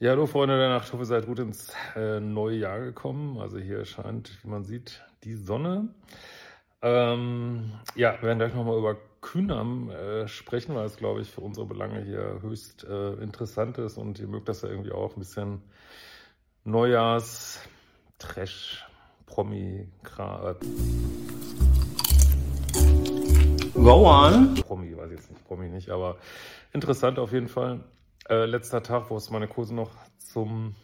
Ja, hallo Freunde der Nacht, ich hoffe, ihr seid gut ins äh, neue Jahr gekommen. Also hier scheint, wie man sieht, die Sonne. Ähm, ja, wir werden gleich nochmal über Kühnam äh, sprechen, weil es, glaube ich, für unsere Belange hier höchst äh, interessant ist und ihr mögt das ja irgendwie auch ein bisschen Neujahrs, Trash, Promi, Kra äh, Go on. Promi, weiß ich jetzt nicht, Promi nicht, aber interessant auf jeden Fall. Äh, letzter Tag, wo es meine Kurse noch zum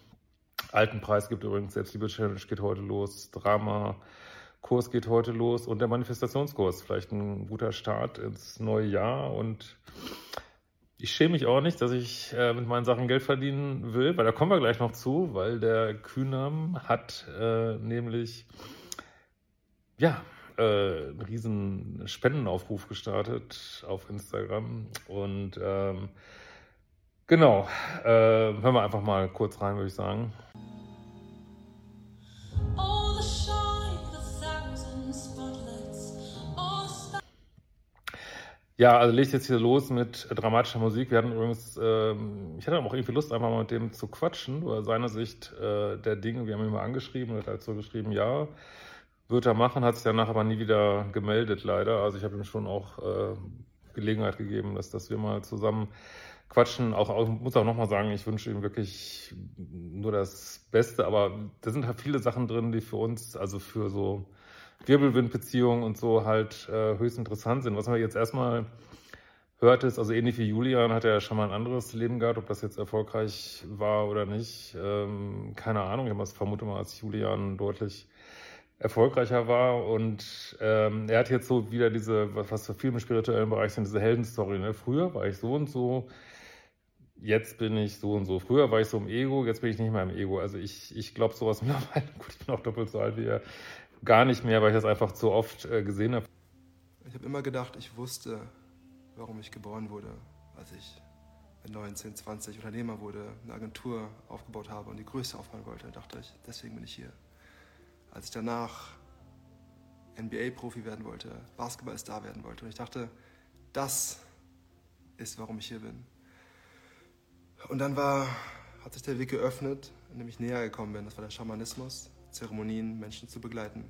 alten Preis gibt. Übrigens, Selbstliebe-Challenge geht heute los. Drama, Kurs geht heute los und der Manifestationskurs. Vielleicht ein guter Start ins neue Jahr. Und ich schäme mich auch nicht, dass ich äh, mit meinen Sachen Geld verdienen will, weil da kommen wir gleich noch zu, weil der Kühnam hat äh, nämlich, ja, äh, einen riesen Spendenaufruf gestartet auf Instagram und ähm, genau, äh, hören wir einfach mal kurz rein, würde ich sagen. Ja, also lege ich jetzt hier los mit dramatischer Musik. Wir hatten übrigens, ähm, ich hatte auch irgendwie Lust, einfach mal mit dem zu quatschen, über seine Sicht äh, der Dinge. Wir haben ihn mal angeschrieben und er hat so geschrieben, ja, wird er machen, hat sich danach aber nie wieder gemeldet, leider. Also ich habe ihm schon auch äh, Gelegenheit gegeben, dass, dass wir mal zusammen quatschen. Auch, auch muss auch nochmal sagen, ich wünsche ihm wirklich nur das Beste, aber da sind halt viele Sachen drin, die für uns, also für so Wirbelwindbeziehungen und so halt äh, höchst interessant sind. Was man jetzt erstmal hört, ist, also ähnlich wie Julian hat er ja schon mal ein anderes Leben gehabt, ob das jetzt erfolgreich war oder nicht, ähm, keine Ahnung. Ich vermute mal, als Julian deutlich erfolgreicher war und ähm, er hat jetzt so wieder diese, was, für viel im spirituellen Bereich sind, diese Heldenstory. Ne? Früher war ich so und so, jetzt bin ich so und so. Früher war ich so im Ego, jetzt bin ich nicht mehr im Ego. Also ich, ich glaube sowas mittlerweile, gut, ich bin auch doppelt so alt wie er, gar nicht mehr, weil ich das einfach zu oft äh, gesehen habe. Ich habe immer gedacht, ich wusste, warum ich geboren wurde, als ich mit 19, 20 Unternehmer wurde, eine Agentur aufgebaut habe und die größte aufbauen wollte. Da dachte ich, deswegen bin ich hier. Als ich danach NBA-Profi werden wollte, Basketballstar werden wollte und ich dachte, das ist, warum ich hier bin. Und dann war, hat sich der Weg geöffnet, in dem ich näher gekommen bin. Das war der Schamanismus. Zeremonien Menschen zu begleiten.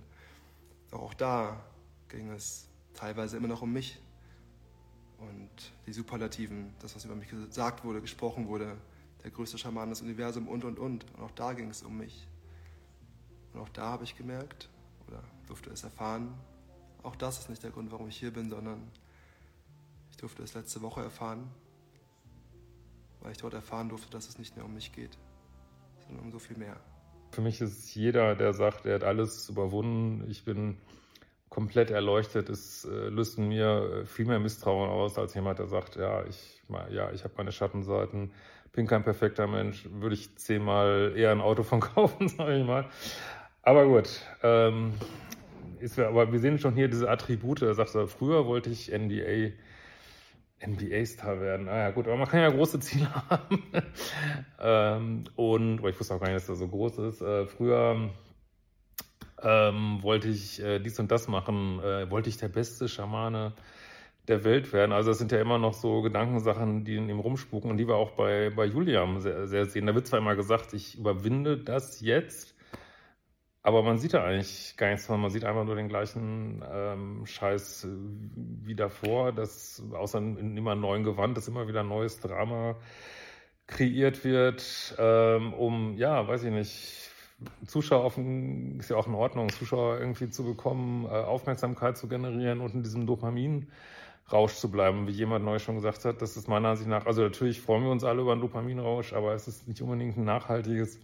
Doch auch da ging es teilweise immer noch um mich und die Superlativen, das, was über mich gesagt wurde, gesprochen wurde, der größte Schaman des Universums und und und. Und auch da ging es um mich. Und auch da habe ich gemerkt oder durfte es erfahren, auch das ist nicht der Grund, warum ich hier bin, sondern ich durfte es letzte Woche erfahren, weil ich dort erfahren durfte, dass es nicht mehr um mich geht, sondern um so viel mehr. Für mich ist jeder, der sagt, er hat alles überwunden, ich bin komplett erleuchtet, es äh, löst in mir viel mehr Misstrauen aus, als jemand, der sagt, ja, ich, ja, ich habe meine Schattenseiten, bin kein perfekter Mensch, würde ich zehnmal eher ein Auto von kaufen, sage ich mal. Aber gut, ähm, ist, aber wir sehen schon hier diese Attribute. Er sagt, früher wollte ich NDA NBA-Star werden. Ah ja, gut, aber man kann ja große Ziele haben. ähm, und, aber ich wusste auch gar nicht, dass er so groß ist. Äh, früher ähm, wollte ich äh, dies und das machen, äh, wollte ich der beste Schamane der Welt werden. Also das sind ja immer noch so Gedankensachen, die in ihm rumspuken und die wir auch bei, bei Julian sehr, sehr sehen. Da wird zwar immer gesagt, ich überwinde das jetzt, aber man sieht da eigentlich gar nichts. Man sieht einfach nur den gleichen ähm, Scheiß wie davor, dass außer in immer neuen Gewand, dass immer wieder neues Drama kreiert wird, ähm, um, ja, weiß ich nicht, Zuschauer auf ist ja auch in Ordnung, Zuschauer irgendwie zu bekommen, äh, Aufmerksamkeit zu generieren und in diesem Dopaminrausch zu bleiben, wie jemand neu schon gesagt hat. Das ist meiner Ansicht nach, also natürlich freuen wir uns alle über einen Dopaminrausch, aber es ist nicht unbedingt ein nachhaltiges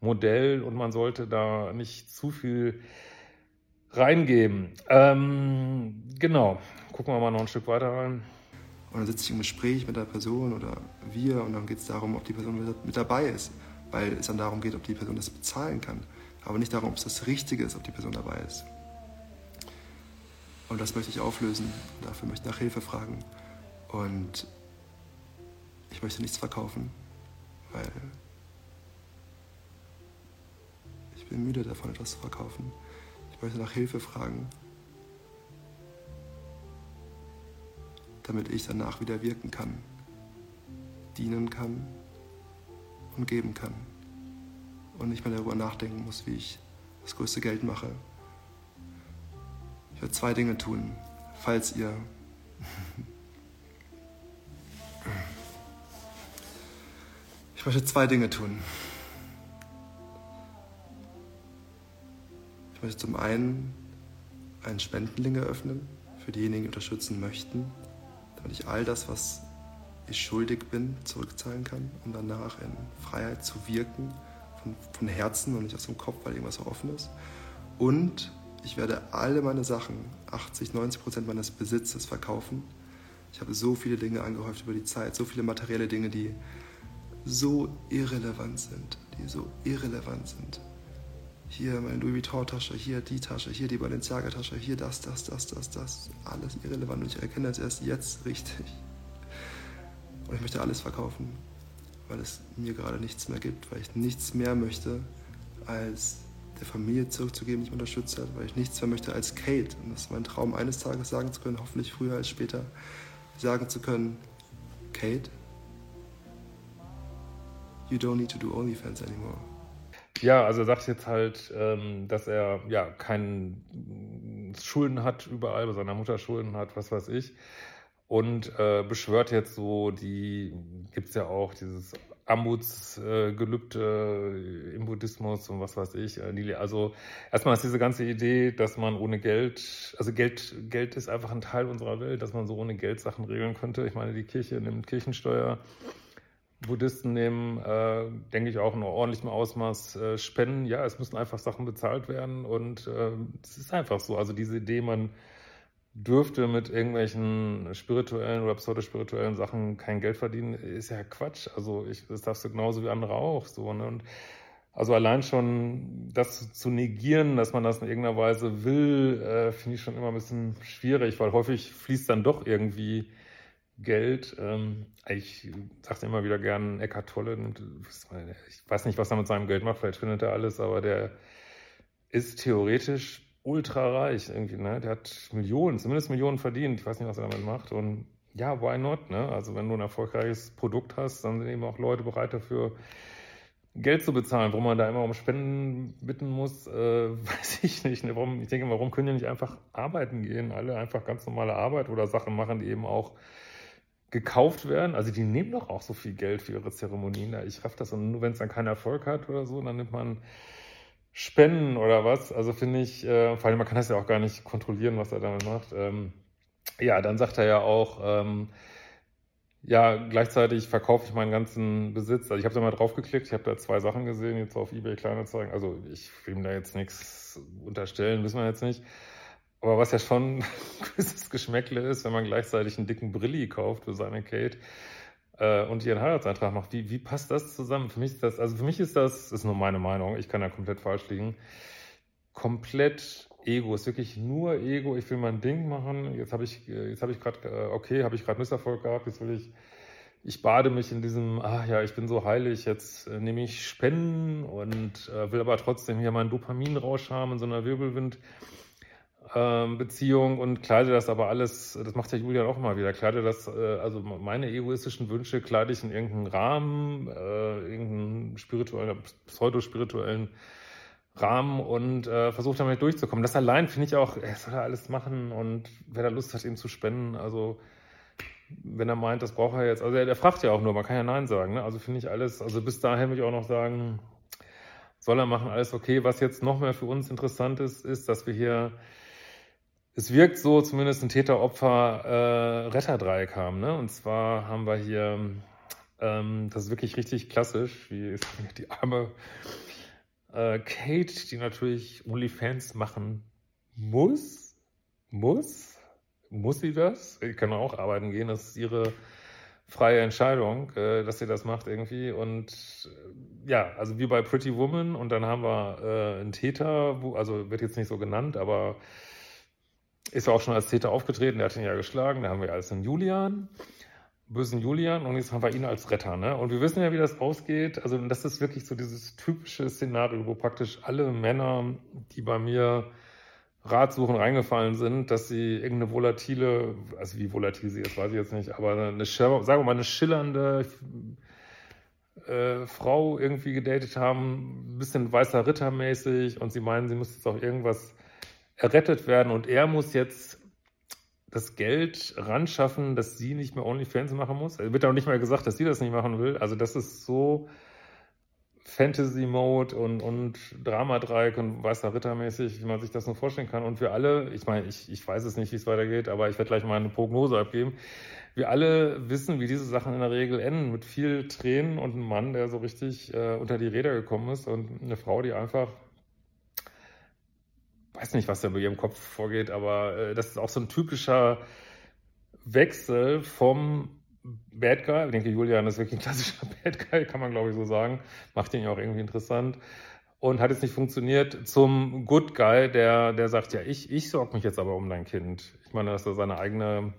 Modell und man sollte da nicht zu viel reingeben. Ähm, genau, gucken wir mal noch ein Stück weiter rein. Und dann sitze ich im Gespräch mit der Person oder wir und dann geht es darum, ob die Person mit dabei ist, weil es dann darum geht, ob die Person das bezahlen kann, aber nicht darum, ob es das Richtige ist, ob die Person dabei ist. Und das möchte ich auflösen. Dafür möchte ich nach Hilfe fragen. Und ich möchte nichts verkaufen, weil ich bin müde davon, etwas zu verkaufen. Ich möchte nach Hilfe fragen, damit ich danach wieder wirken kann, dienen kann und geben kann. Und nicht mehr darüber nachdenken muss, wie ich das größte Geld mache. Ich werde zwei Dinge tun, falls ihr Ich möchte zwei Dinge tun. Ich möchte zum einen einen Spendenlink eröffnen für diejenigen, die unterstützen möchten, damit ich all das, was ich schuldig bin, zurückzahlen kann, um danach in Freiheit zu wirken, von, von Herzen und nicht aus dem Kopf, weil irgendwas so offen ist. Und ich werde alle meine Sachen, 80, 90 Prozent meines Besitzes verkaufen. Ich habe so viele Dinge angehäuft über die Zeit, so viele materielle Dinge, die so irrelevant sind, die so irrelevant sind. Hier meine Louis Vuitton-Tasche, hier die Tasche, hier die Balenciaga-Tasche, hier das, das, das, das, das. Alles irrelevant und ich erkenne das erst jetzt richtig. Und ich möchte alles verkaufen, weil es mir gerade nichts mehr gibt, weil ich nichts mehr möchte, als der Familie zurückzugeben, die mich unterstützt hat, weil ich nichts mehr möchte als Kate. Und das ist mein Traum, eines Tages sagen zu können, hoffentlich früher als später, sagen zu können, Kate, you don't need to do OnlyFans anymore. Ja, also er sagt jetzt halt, ähm, dass er ja keinen Schulden hat überall, bei seiner Mutter Schulden hat, was weiß ich. Und äh, beschwört jetzt so die, gibt es ja auch dieses Armutsgelübde äh, im Buddhismus und was weiß ich. Äh, also erstmal ist diese ganze Idee, dass man ohne Geld, also Geld, Geld ist einfach ein Teil unserer Welt, dass man so ohne Geld Sachen regeln könnte. Ich meine, die Kirche nimmt Kirchensteuer. Buddhisten nehmen, äh, denke ich, auch in ordentlichem Ausmaß äh, Spenden. Ja, es müssen einfach Sachen bezahlt werden und äh, es ist einfach so. Also diese Idee, man dürfte mit irgendwelchen spirituellen oder pseudospirituellen Sachen kein Geld verdienen, ist ja Quatsch. Also ich, das darfst du genauso wie andere auch. So, ne? Und also allein schon das zu negieren, dass man das in irgendeiner Weise will, äh, finde ich schon immer ein bisschen schwierig, weil häufig fließt dann doch irgendwie Geld. Ähm, ich sagte immer wieder gern, Eckhart Tolle, ich weiß nicht, was er mit seinem Geld macht, vielleicht findet er alles, aber der ist theoretisch ultra reich irgendwie, ne? Der hat Millionen, zumindest Millionen verdient. Ich weiß nicht, was er damit macht. Und ja, why not, ne? Also wenn du ein erfolgreiches Produkt hast, dann sind eben auch Leute bereit dafür, Geld zu bezahlen, warum man da immer um Spenden bitten muss, äh, weiß ich nicht. Ne? Warum, ich denke, warum können die nicht einfach arbeiten gehen? Alle einfach ganz normale Arbeit oder Sachen machen, die eben auch gekauft werden. Also die nehmen doch auch so viel Geld für ihre Zeremonien. Ich raff das und nur wenn es dann keinen Erfolg hat oder so, dann nimmt man Spenden oder was. Also finde ich, äh, vor allem man kann das ja auch gar nicht kontrollieren, was er damit macht. Ähm, ja, dann sagt er ja auch, ähm, ja, gleichzeitig verkaufe ich meinen ganzen Besitz. Also ich habe da mal drauf geklickt, ich habe da zwei Sachen gesehen, jetzt auf Ebay Kleinanzeigen. Also ich will ihm da jetzt nichts unterstellen, wissen wir jetzt nicht. Aber was ja schon ein gewisses Geschmäckle ist, wenn man gleichzeitig einen dicken Brilli kauft für seine Kate äh, und ihren Heiratsantrag macht. Wie, wie passt das zusammen? Für mich ist das, also für mich ist das, ist nur meine Meinung, ich kann da komplett falsch liegen, komplett Ego, ist wirklich nur Ego. Ich will mein Ding machen. Jetzt habe ich, jetzt habe ich gerade, äh, okay, habe ich gerade Misserfolg gehabt. Jetzt will ich, ich bade mich in diesem, ach ja, ich bin so heilig. Jetzt äh, nehme ich Spenden und äh, will aber trotzdem hier meinen Dopaminrausch haben in so einer Wirbelwind. Ähm, Beziehung und kleide das aber alles, das macht ja Julian auch immer wieder, kleide das, äh, also meine egoistischen Wünsche kleide ich in irgendeinen Rahmen, äh, irgendeinen spirituellen, pseudospirituellen Rahmen und äh, versuche damit durchzukommen. Das allein finde ich auch, er soll er alles machen und wer da Lust hat, ihm zu spenden, also wenn er meint, das braucht er jetzt, also er, der fragt ja auch nur, man kann ja Nein sagen, ne? also finde ich alles, also bis dahin würde ich auch noch sagen, soll er machen, alles okay. Was jetzt noch mehr für uns interessant ist, ist, dass wir hier es wirkt so, zumindest ein Täter-Opfer-Retterdreieck äh, haben. Ne? Und zwar haben wir hier, ähm, das ist wirklich richtig klassisch, wie die arme äh, Kate, die natürlich OnlyFans machen muss, muss, muss sie das? Sie kann auch arbeiten gehen, das ist ihre freie Entscheidung, äh, dass sie das macht irgendwie. Und äh, ja, also wie bei Pretty Woman und dann haben wir äh, einen Täter, wo, also wird jetzt nicht so genannt, aber ist ja auch schon als Täter aufgetreten, der hat ihn ja geschlagen, da haben wir als einen Julian, bösen Julian und jetzt haben wir ihn als Retter, ne? Und wir wissen ja, wie das ausgeht. Also das ist wirklich so dieses typische Szenario, wo praktisch alle Männer, die bei mir Ratsuchen reingefallen sind, dass sie irgendeine volatile, also wie volatil sie ist, weiß ich jetzt nicht, aber eine, sagen wir mal, eine schillernde äh, Frau irgendwie gedatet haben, ein bisschen weißer Ritter mäßig und sie meinen, sie muss jetzt auch irgendwas errettet werden und er muss jetzt das Geld ran schaffen, dass sie nicht mehr OnlyFans machen muss. Es wird auch nicht mal gesagt, dass sie das nicht machen will. Also das ist so Fantasy-Mode und, und Drama-Dreieck und weißer Ritter mäßig, wie man sich das nur vorstellen kann. Und wir alle, ich meine, ich, ich weiß es nicht, wie es weitergeht, aber ich werde gleich mal eine Prognose abgeben. Wir alle wissen, wie diese Sachen in der Regel enden, mit viel Tränen und einem Mann, der so richtig äh, unter die Räder gekommen ist und eine Frau, die einfach weiß nicht, was da bei ihrem Kopf vorgeht, aber äh, das ist auch so ein typischer Wechsel vom Bad Guy. Ich denke, Julian ist wirklich ein klassischer Bad Guy, kann man glaube ich so sagen. Macht ihn ja auch irgendwie interessant. Und hat jetzt nicht funktioniert zum Good Guy, der, der sagt, ja, ich, ich sorge mich jetzt aber um dein Kind. Ich meine, dass er seine eigene,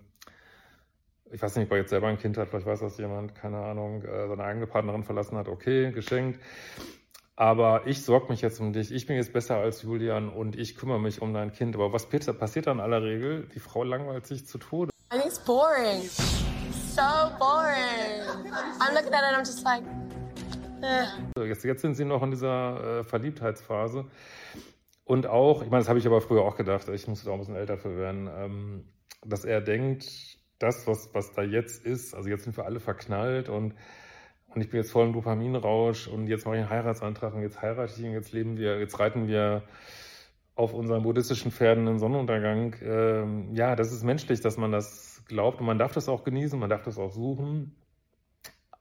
ich weiß nicht, ob er jetzt selber ein Kind hat, vielleicht weiß das jemand, keine Ahnung, äh, seine eigene Partnerin verlassen hat, okay, geschenkt. Aber ich sorge mich jetzt um dich. Ich bin jetzt besser als Julian und ich kümmere mich um dein Kind. Aber was passiert dann in aller Regel? Die Frau langweilt sich zu Tode. I think it's boring. So boring. I'm looking at it and I'm just like. Eh. Jetzt, jetzt sind sie noch in dieser äh, Verliebtheitsphase. Und auch, ich meine, das habe ich aber früher auch gedacht, ich musste da auch ein bisschen älter für werden, ähm, dass er denkt, das, was, was da jetzt ist, also jetzt sind wir alle verknallt und und ich bin jetzt voll im Dopaminrausch und jetzt mache ich einen Heiratsantrag und jetzt heirate ich und jetzt leben wir, jetzt reiten wir auf unseren buddhistischen Pferden in Sonnenuntergang. Ähm, ja, das ist menschlich, dass man das glaubt und man darf das auch genießen, man darf das auch suchen.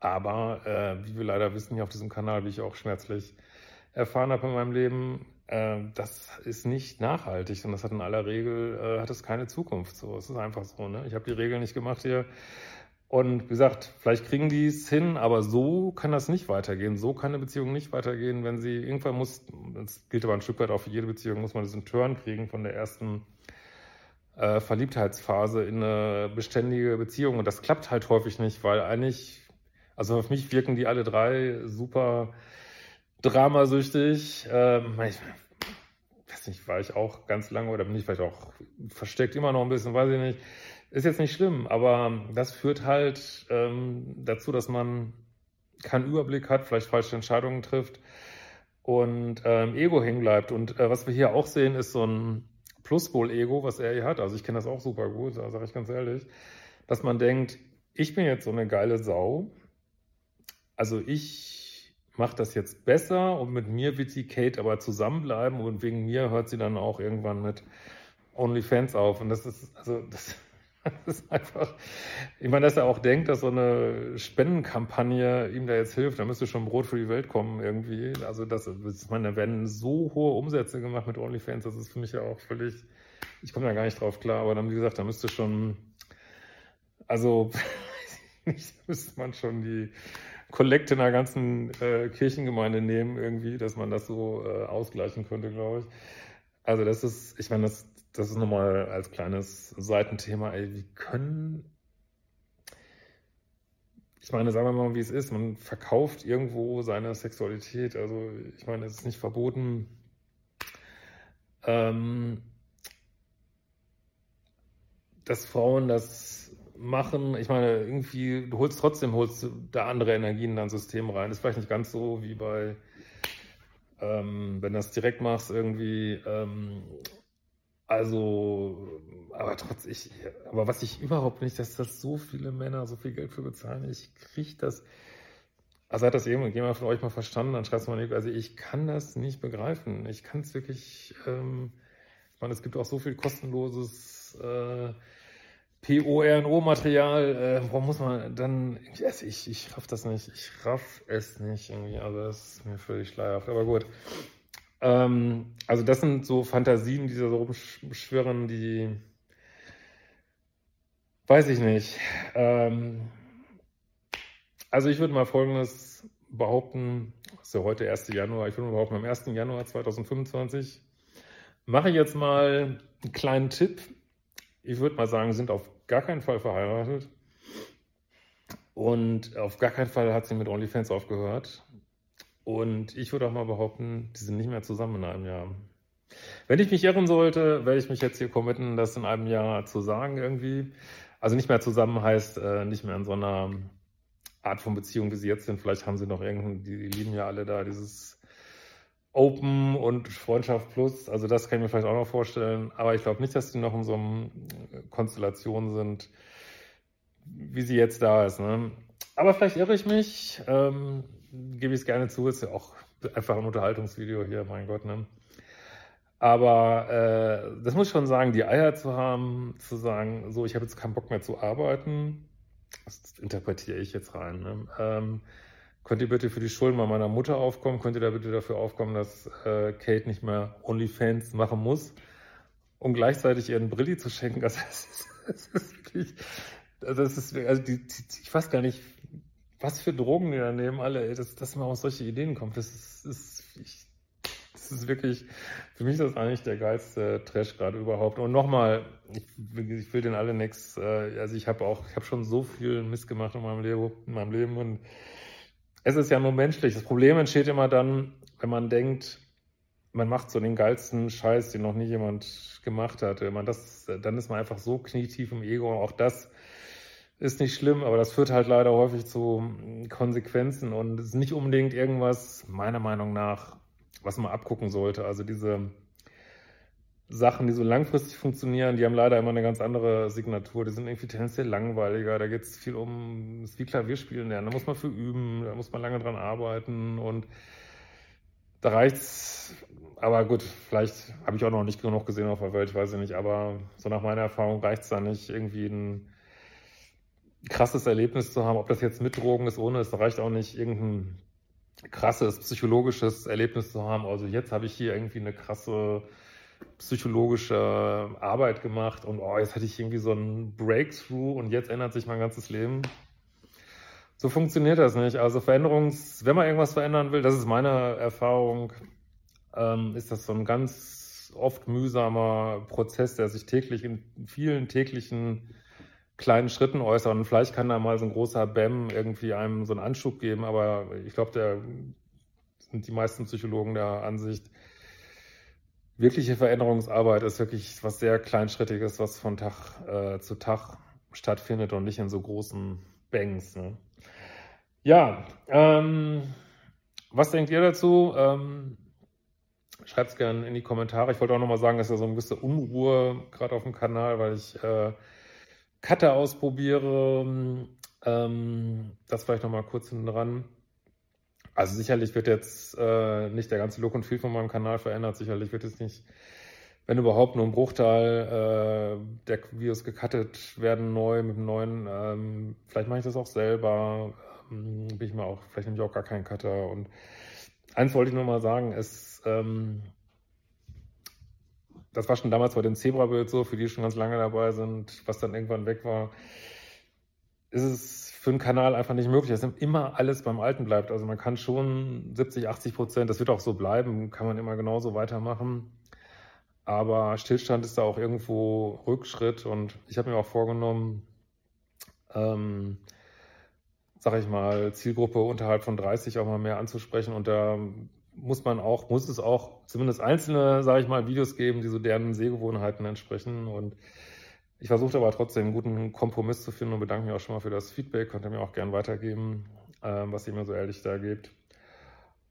Aber äh, wie wir leider wissen hier auf diesem Kanal, wie ich auch schmerzlich erfahren habe in meinem Leben, äh, das ist nicht nachhaltig und das hat in aller Regel äh, hat es keine Zukunft. So, es ist einfach so. Ne? Ich habe die Regeln nicht gemacht hier. Und wie gesagt, vielleicht kriegen die es hin, aber so kann das nicht weitergehen. So kann eine Beziehung nicht weitergehen, wenn sie irgendwann muss, das gilt aber ein Stück weit auch für jede Beziehung, muss man diesen Turn kriegen von der ersten äh, Verliebtheitsphase in eine beständige Beziehung. Und das klappt halt häufig nicht, weil eigentlich, also auf mich wirken die alle drei super dramasüchtig. Ähm, ich weiß nicht, war ich auch ganz lange oder bin ich vielleicht auch versteckt immer noch ein bisschen, weiß ich nicht ist jetzt nicht schlimm, aber das führt halt ähm, dazu, dass man keinen Überblick hat, vielleicht falsche Entscheidungen trifft und ähm, Ego hängen bleibt. Und äh, was wir hier auch sehen, ist so ein Pluspol-Ego, was er hier hat. Also ich kenne das auch super gut, da sage ich ganz ehrlich, dass man denkt, ich bin jetzt so eine geile Sau. Also ich mache das jetzt besser und mit mir wird die Kate aber zusammenbleiben und wegen mir hört sie dann auch irgendwann mit OnlyFans auf. Und das ist, also das Das ist einfach, ich meine, dass er auch denkt, dass so eine Spendenkampagne ihm da jetzt hilft, da müsste schon Brot für die Welt kommen irgendwie. Also das, ich meine, da werden so hohe Umsätze gemacht mit OnlyFans, das ist für mich ja auch völlig, ich komme da gar nicht drauf klar, aber dann, wie gesagt, da müsste schon, also, nicht, müsste man schon die Kollekte in der ganzen äh, Kirchengemeinde nehmen irgendwie, dass man das so äh, ausgleichen könnte, glaube ich. Also das ist, ich meine, das, das ist nochmal als kleines Seitenthema, ey, wie können, ich meine, sagen wir mal, wie es ist, man verkauft irgendwo seine Sexualität, also ich meine, es ist nicht verboten, ähm, dass Frauen das machen. Ich meine, irgendwie, du holst trotzdem, holst da andere Energien in dein System rein. Ist vielleicht nicht ganz so wie bei, ähm, wenn du das direkt machst, irgendwie, ähm, also, aber trotz ich, aber was ich überhaupt nicht, dass das so viele Männer so viel Geld für bezahlen, ich kriege das. Also hat das jemand von euch mal verstanden, dann schreibt es mal nicht. Also ich kann das nicht begreifen. Ich kann es wirklich, ähm, ich meine, es gibt auch so viel kostenloses äh, PORNO-Material. Äh, warum muss man dann, also ich, ich raff das nicht. Ich raff es nicht irgendwie. Also das ist mir völlig schleierhaft. Aber gut. Ähm, also das sind so Fantasien, die da so rumschwirren, die weiß ich nicht. Ähm, also ich würde mal Folgendes behaupten, ist ja heute 1. Januar, ich würde mal behaupten, am 1. Januar 2025 mache ich jetzt mal einen kleinen Tipp. Ich würde mal sagen, sind auf gar keinen Fall verheiratet. Und auf gar keinen Fall hat sie mit OnlyFans aufgehört. Und ich würde auch mal behaupten, die sind nicht mehr zusammen in einem Jahr. Wenn ich mich irren sollte, werde ich mich jetzt hier committen, das in einem Jahr zu sagen irgendwie. Also nicht mehr zusammen heißt äh, nicht mehr in so einer Art von Beziehung, wie sie jetzt sind. Vielleicht haben sie noch irgendeinen, die, die lieben ja alle da dieses Open und Freundschaft Plus. Also das kann ich mir vielleicht auch noch vorstellen. Aber ich glaube nicht, dass die noch in so einer Konstellation sind, wie sie jetzt da ist. Ne? Aber vielleicht irre ich mich. Ähm, gebe ich es gerne zu. Ist ja auch einfach ein Unterhaltungsvideo hier, mein Gott. Ne? Aber äh, das muss ich schon sagen, die Eier zu haben, zu sagen, so, ich habe jetzt keinen Bock mehr zu arbeiten, das interpretiere ich jetzt rein. Ne? Ähm, könnt ihr bitte für die Schulden bei meiner Mutter aufkommen? Könnt ihr da bitte dafür aufkommen, dass äh, Kate nicht mehr OnlyFans machen muss, um gleichzeitig ihren Brilli zu schenken? Das ist, das ist wirklich, also das ist, also die, die, ich weiß gar nicht, was für Drogen die da nehmen, alle, dass, dass man auf solche Ideen kommt. Das ist, ist ich, das ist wirklich, für mich ist das eigentlich der geilste Trash gerade überhaupt. Und nochmal, ich, ich, will den alle nichts, äh, also ich habe auch, ich habe schon so viel Mist gemacht in meinem, Leben, in meinem Leben und es ist ja nur menschlich. Das Problem entsteht immer dann, wenn man denkt, man macht so den geilsten Scheiß, den noch nie jemand gemacht hat. Wenn man das, dann ist man einfach so knietief im Ego. Und auch das ist nicht schlimm, aber das führt halt leider häufig zu Konsequenzen und ist nicht unbedingt irgendwas, meiner Meinung nach, was man abgucken sollte. Also diese Sachen, die so langfristig funktionieren, die haben leider immer eine ganz andere Signatur. Die sind irgendwie tendenziell langweiliger. Da geht es viel um, es ist wie Klavierspielen lernen. Da muss man für üben, da muss man lange dran arbeiten und da reicht's. Aber gut, vielleicht habe ich auch noch nicht genug gesehen auf der Welt, weiß ich nicht. Aber so nach meiner Erfahrung reicht's da nicht, irgendwie ein krasses Erlebnis zu haben. Ob das jetzt mit Drogen ist, ohne, es reicht auch nicht, irgendein krasses psychologisches Erlebnis zu haben. Also jetzt habe ich hier irgendwie eine krasse psychologische Arbeit gemacht und oh, jetzt hatte ich irgendwie so ein Breakthrough und jetzt ändert sich mein ganzes Leben. So funktioniert das nicht. Also Veränderungs, wenn man irgendwas verändern will, das ist meine Erfahrung, ähm, ist das so ein ganz oft mühsamer Prozess, der sich täglich in vielen täglichen kleinen Schritten äußern. Und vielleicht kann da mal so ein großer Bäm irgendwie einem so einen Anschub geben, aber ich glaube, der sind die meisten Psychologen der Ansicht, wirkliche Veränderungsarbeit ist wirklich was sehr Kleinschrittiges, was von Tag äh, zu Tag stattfindet und nicht in so großen Bangs. Ne? Ja, ähm, was denkt ihr dazu? Ähm, Schreibt es gerne in die Kommentare. Ich wollte auch nochmal sagen, dass ja so eine gewisse Unruhe gerade auf dem Kanal, weil ich äh, Cutter ausprobiere. Ähm, das vielleicht nochmal kurz hinten dran. Also sicherlich wird jetzt äh, nicht der ganze Look und Feel von meinem Kanal verändert. Sicherlich wird es nicht, wenn überhaupt nur ein Bruchteil äh, der Videos gecuttet werden neu mit einem neuen. Ähm, vielleicht mache ich das auch selber. Ähm, bin ich mal auch, vielleicht nehme ich auch gar keinen Cutter. Und eins wollte ich nur mal sagen, es ähm, das war schon damals bei dem Zebra-Bild so, für die schon ganz lange dabei sind, was dann irgendwann weg war, ist es für einen Kanal einfach nicht möglich, dass immer alles beim Alten bleibt. Also man kann schon 70, 80 Prozent, das wird auch so bleiben, kann man immer genauso weitermachen. Aber Stillstand ist da auch irgendwo Rückschritt und ich habe mir auch vorgenommen, ähm, sag ich mal, Zielgruppe unterhalb von 30 auch mal mehr anzusprechen und da muss man auch, muss es auch zumindest einzelne, sage ich mal, Videos geben, die so deren Sehgewohnheiten entsprechen. Und ich versuche aber trotzdem einen guten Kompromiss zu finden und bedanke mich auch schon mal für das Feedback. Könnt ihr mir auch gern weitergeben, ähm, was ihr mir so ehrlich da gebt.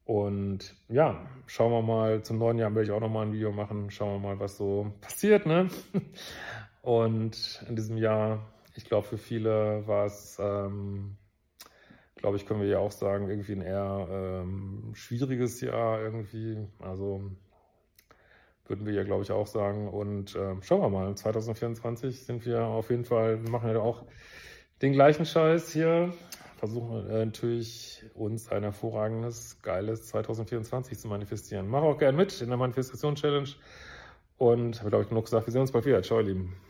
Und ja, schauen wir mal, zum neuen Jahr will ich auch nochmal ein Video machen. Schauen wir mal, was so passiert, ne? Und in diesem Jahr, ich glaube, für viele war es ähm, glaube ich, können wir ja auch sagen, irgendwie ein eher ähm, schwieriges Jahr irgendwie. Also würden wir ja, glaube ich, auch sagen. Und äh, schauen wir mal, 2024 sind wir auf jeden Fall, wir machen ja auch den gleichen Scheiß hier versuchen wir natürlich uns ein hervorragendes, geiles 2024 zu manifestieren. Mach auch gern mit in der Manifestation-Challenge und habe, glaube ich, genug gesagt. Wir sehen uns bald wieder. Ciao, ihr Lieben.